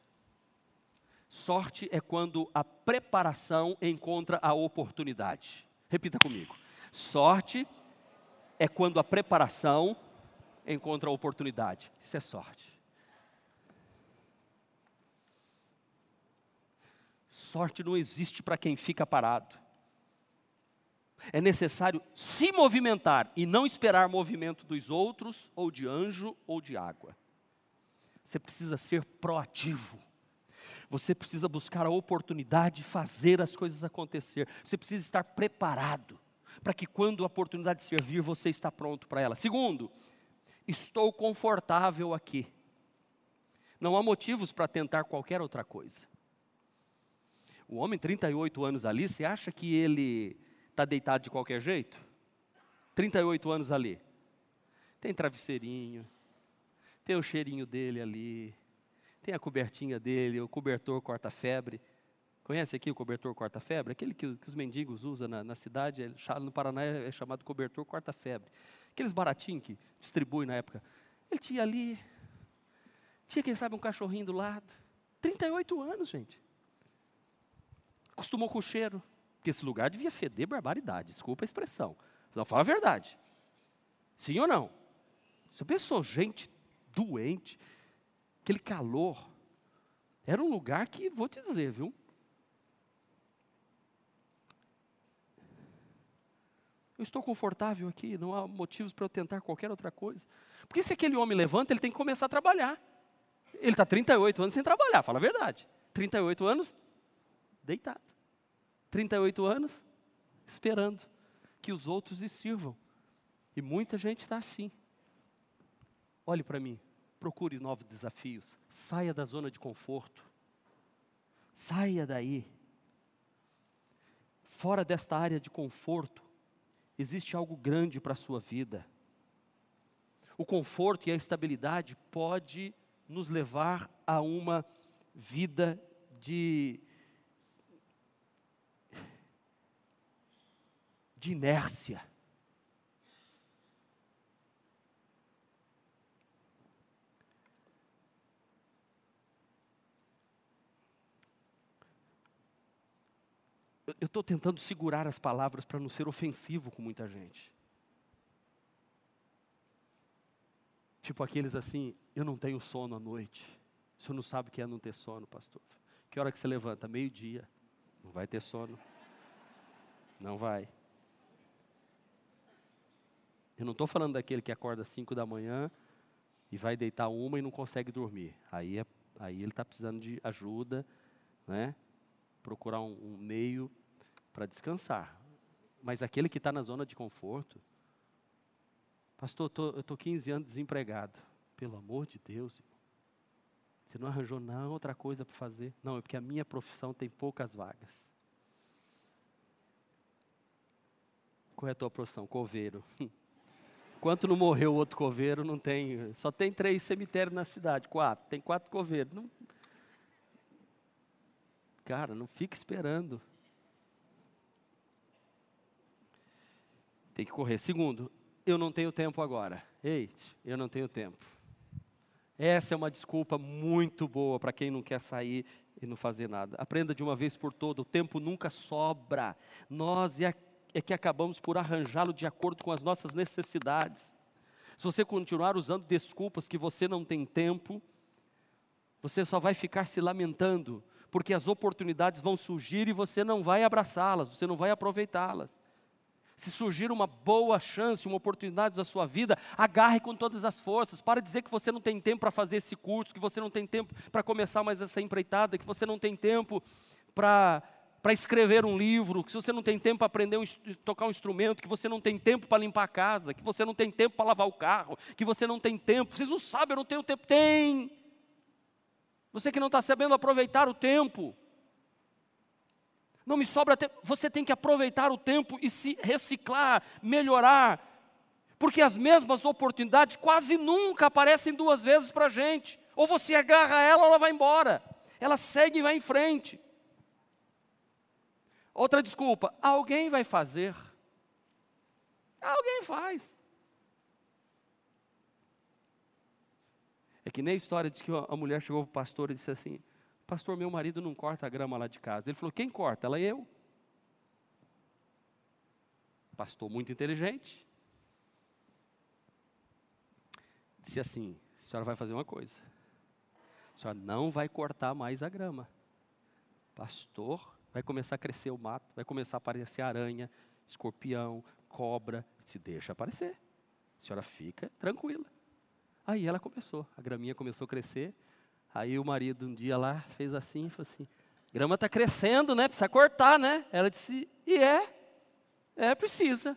Sorte é quando a preparação encontra a oportunidade. Repita comigo. Sorte é quando a preparação encontra a oportunidade. Isso é sorte. Sorte não existe para quem fica parado. É necessário se movimentar e não esperar movimento dos outros, ou de anjo, ou de água. Você precisa ser proativo. Você precisa buscar a oportunidade de fazer as coisas acontecer. Você precisa estar preparado para que quando a oportunidade servir, você está pronto para ela. Segundo, estou confortável aqui. Não há motivos para tentar qualquer outra coisa. O homem, 38 anos ali, você acha que ele está deitado de qualquer jeito? 38 anos ali. Tem travesseirinho, tem o cheirinho dele ali, tem a cobertinha dele, o cobertor corta-febre. Conhece aqui o cobertor corta-febre? Aquele que, que, os mendigos usam na, na cidade, é, no Paraná é chamado cobertor corta-febre. Aqueles baratinhos que distribui na época. Ele tinha ali, tinha quem sabe um cachorrinho do lado. 38 anos, gente. Acostumou com o cheiro. Porque esse lugar devia feder barbaridade, desculpa a expressão. Não, fala a verdade. Sim ou não? Você pensou, gente doente, aquele calor. Era um lugar que, vou te dizer, viu? Eu estou confortável aqui, não há motivos para eu tentar qualquer outra coisa. Porque se aquele homem levanta, ele tem que começar a trabalhar. Ele está 38 anos sem trabalhar, fala a verdade. 38 anos deitado. 38 anos esperando que os outros lhe sirvam. E muita gente está assim. Olhe para mim, procure novos desafios, saia da zona de conforto. Saia daí. Fora desta área de conforto, existe algo grande para a sua vida. O conforto e a estabilidade pode nos levar a uma vida de de inércia. Eu estou tentando segurar as palavras para não ser ofensivo com muita gente. Tipo aqueles assim, eu não tenho sono à noite. O senhor não sabe o que é não ter sono, pastor. Que hora que você levanta? Meio-dia. Não vai ter sono. Não vai. Eu não estou falando daquele que acorda às 5 da manhã e vai deitar uma e não consegue dormir. Aí, é, aí ele está precisando de ajuda, né? procurar um, um meio para descansar. Mas aquele que está na zona de conforto, pastor, tô, eu estou 15 anos desempregado. Pelo amor de Deus, irmão. Você não arranjou não outra coisa para fazer? Não, é porque a minha profissão tem poucas vagas. Qual é a tua profissão? Coveiro. <laughs> Enquanto não morreu o outro coveiro, não tem. Só tem três cemitérios na cidade, quatro. Tem quatro coveiros. Não, cara, não fica esperando. Tem que correr. Segundo, eu não tenho tempo agora. Eite, eu não tenho tempo. Essa é uma desculpa muito boa para quem não quer sair e não fazer nada. Aprenda de uma vez por todas: o tempo nunca sobra. Nós é, é que acabamos por arranjá-lo de acordo com as nossas necessidades. Se você continuar usando desculpas que você não tem tempo, você só vai ficar se lamentando, porque as oportunidades vão surgir e você não vai abraçá-las, você não vai aproveitá-las. Se surgir uma boa chance, uma oportunidade da sua vida, agarre com todas as forças. Para dizer que você não tem tempo para fazer esse curso, que você não tem tempo para começar mais essa empreitada, que você não tem tempo para para escrever um livro, que você não tem tempo para aprender um, tocar um instrumento, que você não tem tempo para limpar a casa, que você não tem tempo para lavar o carro, que você não tem tempo. Vocês não sabem, eu não tenho tempo. Tem. Você que não está sabendo aproveitar o tempo. Não me sobra tempo. Você tem que aproveitar o tempo e se reciclar, melhorar. Porque as mesmas oportunidades quase nunca aparecem duas vezes para a gente. Ou você agarra ela ou ela vai embora. Ela segue e vai em frente. Outra desculpa, alguém vai fazer. Alguém faz. É que nem a história diz que a mulher chegou para o pastor e disse assim: Pastor, meu marido não corta a grama lá de casa. Ele falou: Quem corta? Ela e eu. Pastor muito inteligente. Disse assim: A senhora vai fazer uma coisa. A senhora não vai cortar mais a grama. Pastor, vai começar a crescer o mato, vai começar a aparecer aranha, escorpião, cobra. Se deixa aparecer. A senhora fica tranquila. Aí ela começou, a graminha começou a crescer. Aí o marido um dia lá fez assim, falou assim: grama está crescendo, né? Precisa cortar, né? Ela disse: e é, é precisa,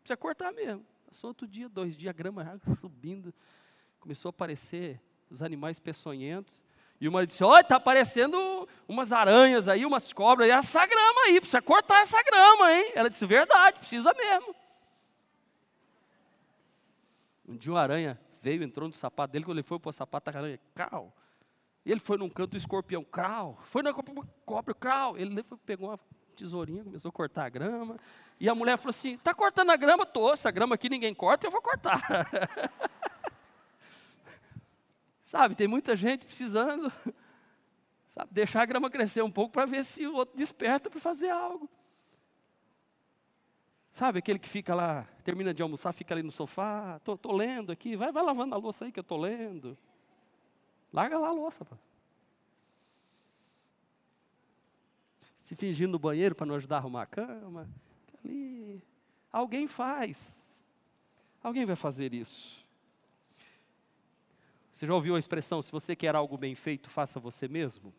precisa cortar mesmo. Passou outro dia, dois dias, a grama subindo, começou a aparecer os animais peçonhentos. E marido disse: Olha, está aparecendo umas aranhas aí, umas cobras, e essa grama aí, precisa cortar essa grama, hein? Ela disse: Verdade, precisa mesmo. Um dia uma aranha veio, entrou no sapato dele, quando ele foi para o sapato, a aranha, cal. Ele foi num canto do escorpião, crau. Foi na cobra, crau. Ele pegou uma tesourinha, começou a cortar a grama. E a mulher falou assim: Está cortando a grama? Tô, essa grama aqui ninguém corta, eu vou cortar. <laughs> sabe, tem muita gente precisando <laughs> sabe, deixar a grama crescer um pouco para ver se o outro desperta para fazer algo. Sabe, aquele que fica lá, termina de almoçar, fica ali no sofá, estou lendo aqui, vai, vai lavando a louça aí que eu estou lendo. Larga lá a louça. Pô. Se fingindo no banheiro para não ajudar a arrumar a cama. Ali. Alguém faz. Alguém vai fazer isso. Você já ouviu a expressão: se você quer algo bem feito, faça você mesmo?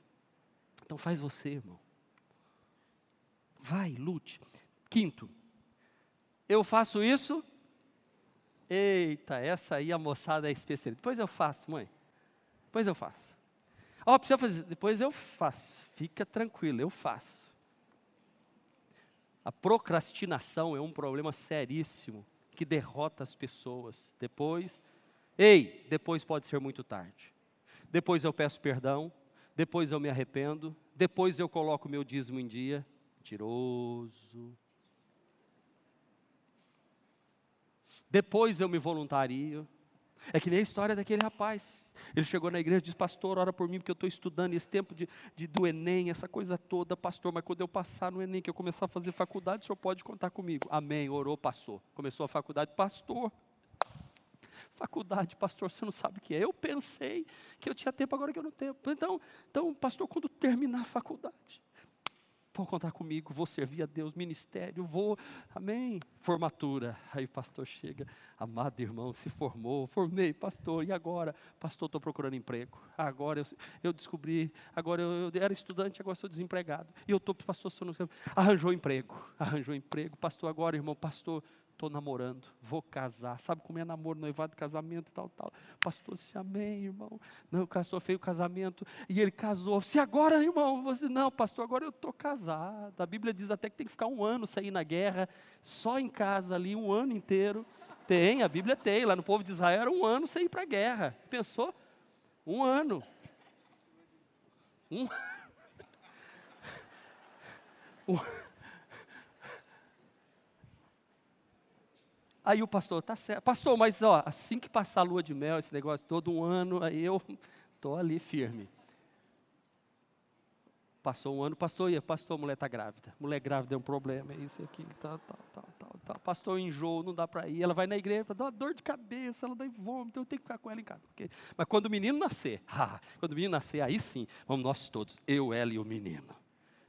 Então faz você, irmão. Vai, lute. Quinto, eu faço isso. Eita, essa aí a moçada é especialista. Depois eu faço, mãe. Depois eu faço. Ó, oh, precisa fazer. Depois eu faço. Fica tranquilo, eu faço. A procrastinação é um problema seríssimo que derrota as pessoas. Depois, ei, depois pode ser muito tarde. Depois eu peço perdão, depois eu me arrependo, depois eu coloco meu dízimo em dia. Mentiroso. Depois eu me voluntario. É que nem a história daquele rapaz. Ele chegou na igreja e disse: Pastor, ora por mim, porque eu estou estudando esse tempo de, de, do Enem, essa coisa toda, pastor. Mas quando eu passar no Enem, que eu começar a fazer faculdade, o senhor pode contar comigo. Amém. Orou, passou. Começou a faculdade, pastor. Faculdade, pastor, você não sabe o que é. Eu pensei que eu tinha tempo, agora que eu não tenho. Então, então pastor, quando terminar a faculdade, pode contar comigo, vou servir a Deus, ministério, vou, amém. Formatura. Aí o pastor chega, amado irmão, se formou, formei, pastor, e agora? Pastor, estou procurando emprego. Agora eu, eu descobri, agora eu, eu, era estudante, agora sou desempregado. E eu estou, pastor, sou no, arranjou emprego, arranjou emprego, pastor, agora, irmão, pastor, estou namorando, vou casar. Sabe como é namoro, noivado, casamento tal, tal. Pastor, se amém, irmão. Não, o pastor fez o casamento e ele casou. Se agora, irmão, você, não, pastor, agora eu estou casado. A Bíblia diz até que tem que ficar um ano sem ir na guerra, só em casa ali, um ano inteiro. Tem, a Bíblia tem. Lá no povo de Israel era um ano sem ir para a guerra. Pensou? Um ano. Um. <laughs> um. Aí o pastor, tá certo. Pastor, mas ó, assim que passar a lua de mel, esse negócio todo um ano, aí eu <laughs> estou ali firme. Passou um ano, pastor, e pastor, mulher está grávida. Mulher grávida é um problema, é isso aqui, tal, tal, tal, tal, tal. Pastor, enjoo, não dá para ir. Ela vai na igreja, dá uma dor de cabeça, ela dá vômito, eu tenho que ficar com ela em casa. Okay? Mas quando o menino nascer, <laughs> ah, quando o menino nascer, aí sim, vamos nós todos, eu, ela e o menino.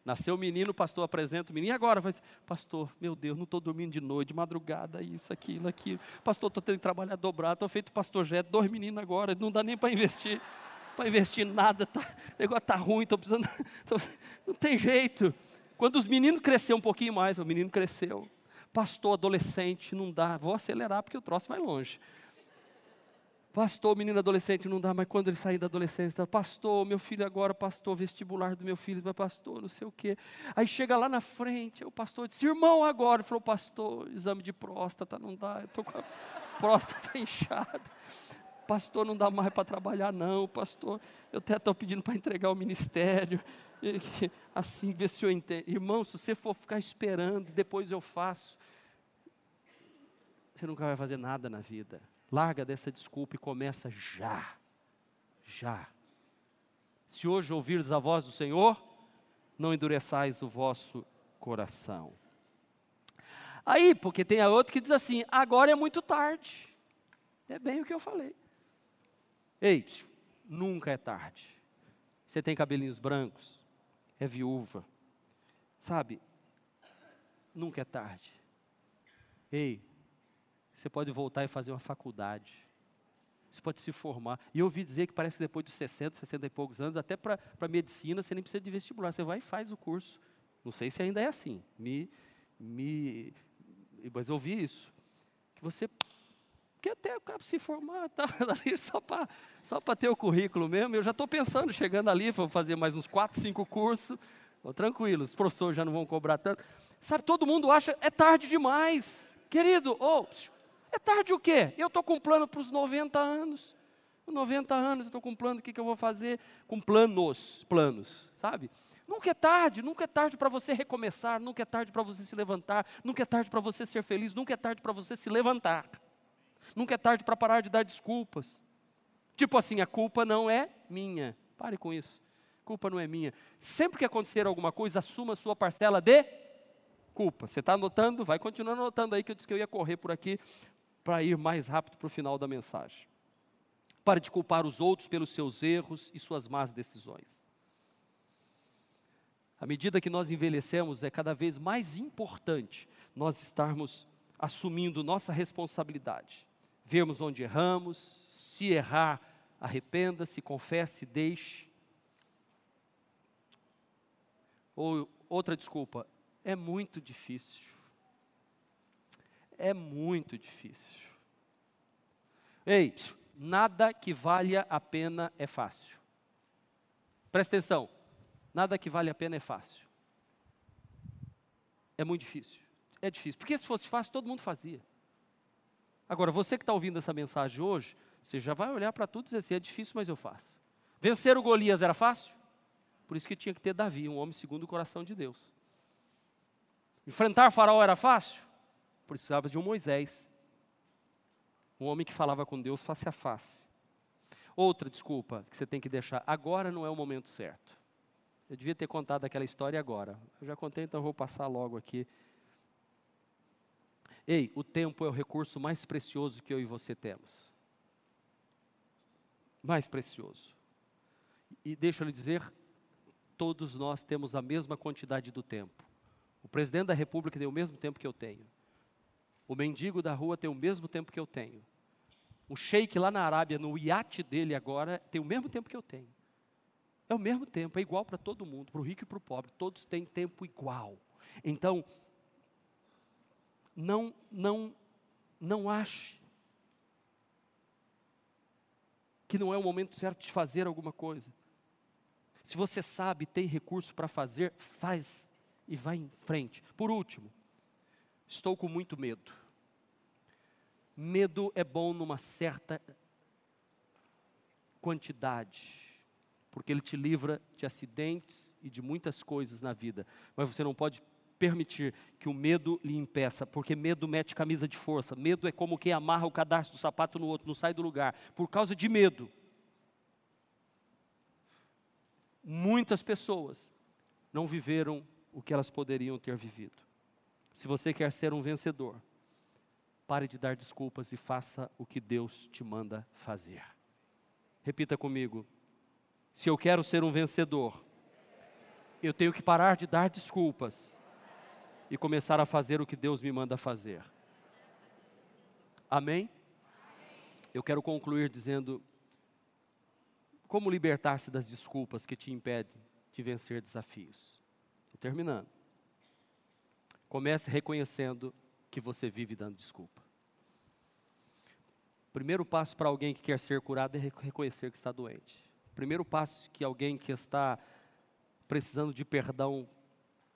Nasceu o menino, o pastor apresenta o menino. E agora? Pastor, meu Deus, não estou dormindo de noite, de madrugada, isso, aquilo, aquilo. Pastor, estou tendo que trabalhar dobrado, estou feito pastor Jeto, dois meninos agora, não dá nem para investir. Para investir nada, tá, o negócio está ruim, estou precisando. <laughs> Tô, não tem jeito. Quando os meninos cresceram um pouquinho mais, o menino cresceu. Pastor, adolescente, não dá, vou acelerar porque o troço vai longe. Pastor, menino adolescente não dá, mas quando ele sair da adolescência, pastor, meu filho agora, pastor, vestibular do meu filho, vai pastor, não sei o quê. Aí chega lá na frente, o pastor disse, irmão, agora. Ele falou, pastor, exame de próstata, não dá, eu estou com a <laughs> próstata inchada. Pastor, não dá mais para trabalhar, não, pastor. Eu até estou pedindo para entregar o ministério. Assim, ver se eu entendo. Irmão, se você for ficar esperando, depois eu faço. Você nunca vai fazer nada na vida. Larga dessa desculpa e começa já. Já. Se hoje ouvires a voz do Senhor, não endureçais o vosso coração. Aí, porque tem a outra que diz assim: agora é muito tarde. É bem o que eu falei. Ei, nunca é tarde. Você tem cabelinhos brancos, é viúva, sabe? Nunca é tarde. Ei, você pode voltar e fazer uma faculdade. Você pode se formar. E eu ouvi dizer que parece que depois de 60, 60 e poucos anos, até para medicina, você nem precisa de vestibular. Você vai e faz o curso. Não sei se ainda é assim. Me, me, mas eu ouvi isso. Que você quer até se formar, <laughs> tá ali só para só ter o currículo mesmo. Eu já estou pensando, chegando ali, vou fazer mais uns 4, 5 cursos. Oh, tranquilo, os professores já não vão cobrar tanto. Sabe, todo mundo acha, é tarde demais. Querido, oh, é tarde o quê? Eu estou com plano para os 90 anos. 90 anos, eu estou com plano, o que, que eu vou fazer? Com planos, planos, sabe? Nunca é tarde, nunca é tarde para você recomeçar, nunca é tarde para você se levantar, nunca é tarde para você ser feliz, nunca é tarde para você se levantar. Nunca é tarde para parar de dar desculpas. Tipo assim, a culpa não é minha. Pare com isso. Culpa não é minha. Sempre que acontecer alguma coisa, assuma a sua parcela de culpa. Você está anotando? Vai continuando anotando aí que eu disse que eu ia correr por aqui para ir mais rápido para o final da mensagem. Pare de culpar os outros pelos seus erros e suas más decisões. À medida que nós envelhecemos, é cada vez mais importante nós estarmos assumindo nossa responsabilidade, vermos onde erramos, se errar, arrependa-se, confesse, deixe. Ou outra desculpa, é muito difícil é muito difícil. Ei, nada que valha a pena é fácil. Presta atenção, nada que vale a pena é fácil. É muito difícil. É difícil, porque se fosse fácil, todo mundo fazia. Agora, você que está ouvindo essa mensagem hoje, você já vai olhar para tudo e dizer assim: é difícil, mas eu faço. Vencer o Golias era fácil? Por isso que tinha que ter Davi, um homem segundo o coração de Deus. Enfrentar Faraó era fácil? Precisava de um Moisés, um homem que falava com Deus face a face. Outra desculpa que você tem que deixar, agora não é o momento certo. Eu devia ter contado aquela história agora. Eu já contei, então vou passar logo aqui. Ei, o tempo é o recurso mais precioso que eu e você temos. Mais precioso. E deixa eu lhe dizer, todos nós temos a mesma quantidade do tempo. O presidente da república tem o mesmo tempo que eu tenho. O mendigo da rua tem o mesmo tempo que eu tenho. O sheik lá na Arábia, no iate dele agora, tem o mesmo tempo que eu tenho. É o mesmo tempo, é igual para todo mundo, para o rico e para o pobre, todos têm tempo igual. Então, não, não, não ache que não é o momento certo de fazer alguma coisa. Se você sabe, tem recurso para fazer, faz e vai em frente. Por último, estou com muito medo. Medo é bom numa certa quantidade porque ele te livra de acidentes e de muitas coisas na vida. Mas você não pode permitir que o medo lhe impeça, porque medo mete camisa de força. Medo é como quem amarra o cadarço do sapato no outro, não sai do lugar, por causa de medo. Muitas pessoas não viveram o que elas poderiam ter vivido. Se você quer ser um vencedor, pare de dar desculpas e faça o que Deus te manda fazer. Repita comigo: se eu quero ser um vencedor, eu tenho que parar de dar desculpas e começar a fazer o que Deus me manda fazer. Amém? Eu quero concluir dizendo como libertar-se das desculpas que te impedem de vencer desafios. Estou terminando. Comece reconhecendo que você vive dando desculpa. O primeiro passo para alguém que quer ser curado é reconhecer que está doente. O primeiro passo que alguém que está precisando de perdão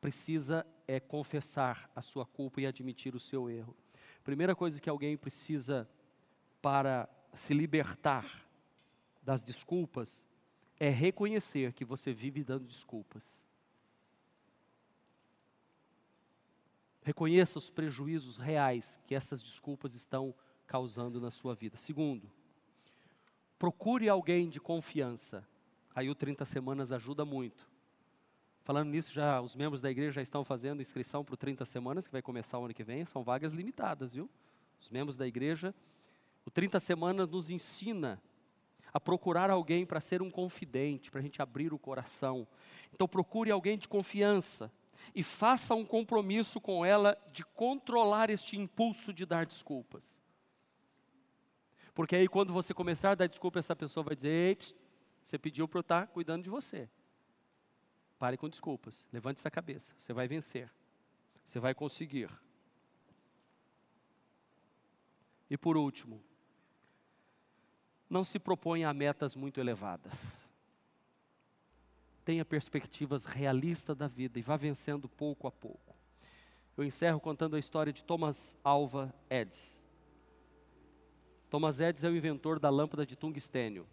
precisa é confessar a sua culpa e admitir o seu erro. Primeira coisa que alguém precisa para se libertar das desculpas é reconhecer que você vive dando desculpas. Reconheça os prejuízos reais que essas desculpas estão causando na sua vida. Segundo, Procure alguém de confiança. Aí o 30 semanas ajuda muito. Falando nisso, já os membros da igreja já estão fazendo inscrição para o 30 semanas, que vai começar o ano que vem. São vagas limitadas, viu? Os membros da igreja. O 30 semanas nos ensina a procurar alguém para ser um confidente, para a gente abrir o coração. Então procure alguém de confiança e faça um compromisso com ela de controlar este impulso de dar desculpas. Porque aí quando você começar a dar desculpa, essa pessoa vai dizer: pss, você pediu para eu estar tá cuidando de você. Pare com desculpas, levante essa cabeça, você vai vencer, você vai conseguir. E por último, não se proponha a metas muito elevadas. Tenha perspectivas realistas da vida e vá vencendo pouco a pouco. Eu encerro contando a história de Thomas Alva Edison. Thomas Edison é o inventor da lâmpada de tungstênio.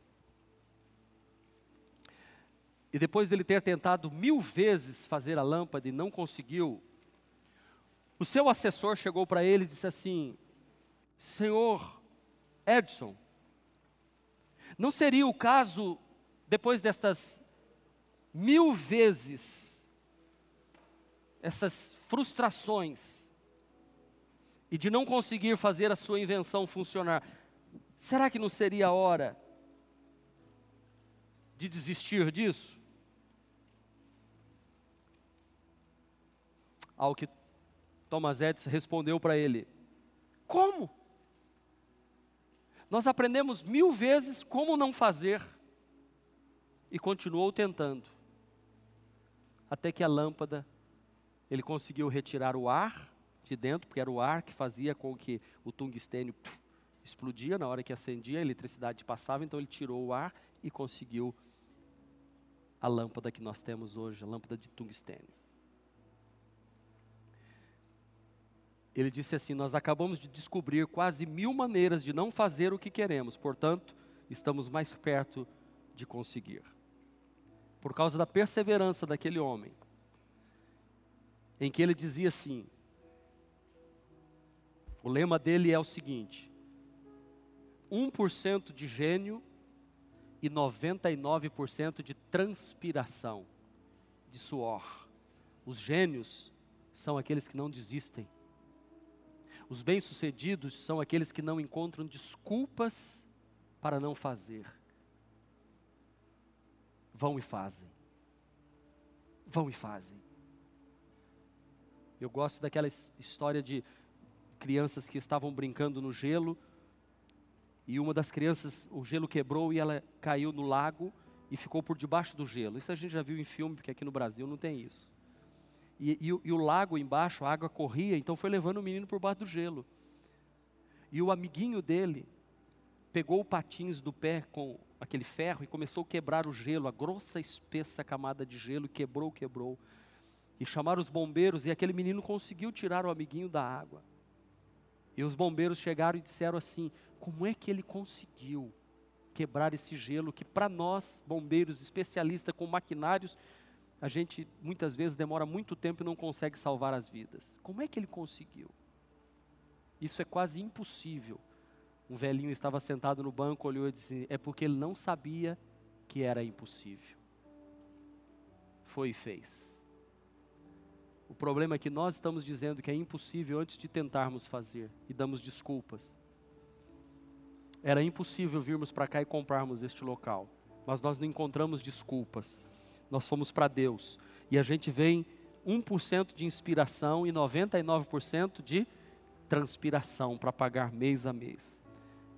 E depois dele ter tentado mil vezes fazer a lâmpada e não conseguiu, o seu assessor chegou para ele e disse assim: Senhor Edison, não seria o caso, depois destas mil vezes, essas frustrações, e de não conseguir fazer a sua invenção funcionar, Será que não seria a hora de desistir disso? Ao que Thomas Edison respondeu para ele: Como? Nós aprendemos mil vezes como não fazer e continuou tentando, até que a lâmpada ele conseguiu retirar o ar de dentro, porque era o ar que fazia com que o tungstênio explodia na hora que acendia, a eletricidade passava, então ele tirou o ar e conseguiu a lâmpada que nós temos hoje, a lâmpada de tungstênio. Ele disse assim: Nós acabamos de descobrir quase mil maneiras de não fazer o que queremos, portanto, estamos mais perto de conseguir. Por causa da perseverança daquele homem, em que ele dizia assim: o lema dele é o seguinte: 1% de gênio e 99% de transpiração, de suor. Os gênios são aqueles que não desistem. Os bem-sucedidos são aqueles que não encontram desculpas para não fazer. Vão e fazem. vão e fazem. Eu gosto daquela história de crianças que estavam brincando no gelo e uma das crianças, o gelo quebrou e ela caiu no lago e ficou por debaixo do gelo. Isso a gente já viu em filme, porque aqui no Brasil não tem isso. E, e, e o lago embaixo, a água corria, então foi levando o menino por baixo do gelo. E o amiguinho dele pegou o patins do pé com aquele ferro e começou a quebrar o gelo, a grossa, espessa camada de gelo, quebrou, quebrou. E chamaram os bombeiros e aquele menino conseguiu tirar o amiguinho da água. E os bombeiros chegaram e disseram assim: como é que ele conseguiu quebrar esse gelo que, para nós, bombeiros especialistas com maquinários, a gente muitas vezes demora muito tempo e não consegue salvar as vidas? Como é que ele conseguiu? Isso é quase impossível. Um velhinho estava sentado no banco, olhou e disse: É porque ele não sabia que era impossível. Foi e fez. O problema é que nós estamos dizendo que é impossível antes de tentarmos fazer e damos desculpas. Era impossível virmos para cá e comprarmos este local, mas nós não encontramos desculpas. Nós fomos para Deus e a gente vem 1% de inspiração e 99% de transpiração para pagar mês a mês.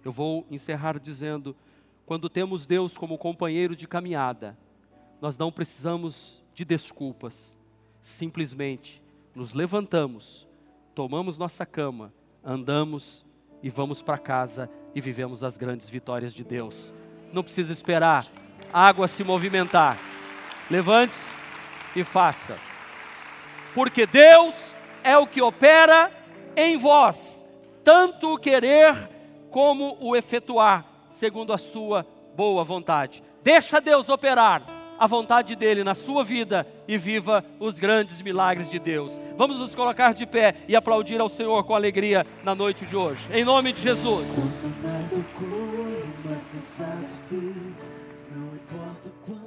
Eu vou encerrar dizendo: quando temos Deus como companheiro de caminhada, nós não precisamos de desculpas, simplesmente nos levantamos, tomamos nossa cama, andamos e vamos para casa e vivemos as grandes vitórias de Deus. Não precisa esperar a água se movimentar. Levante-se e faça. Porque Deus é o que opera em vós, tanto o querer como o efetuar, segundo a sua boa vontade. Deixa Deus operar a vontade dele na sua vida e viva os grandes milagres de Deus. Vamos nos colocar de pé e aplaudir ao Senhor com alegria na noite de hoje. Em nome de Jesus. Quanto mais eu corro, mais cansado fico, não importa quanto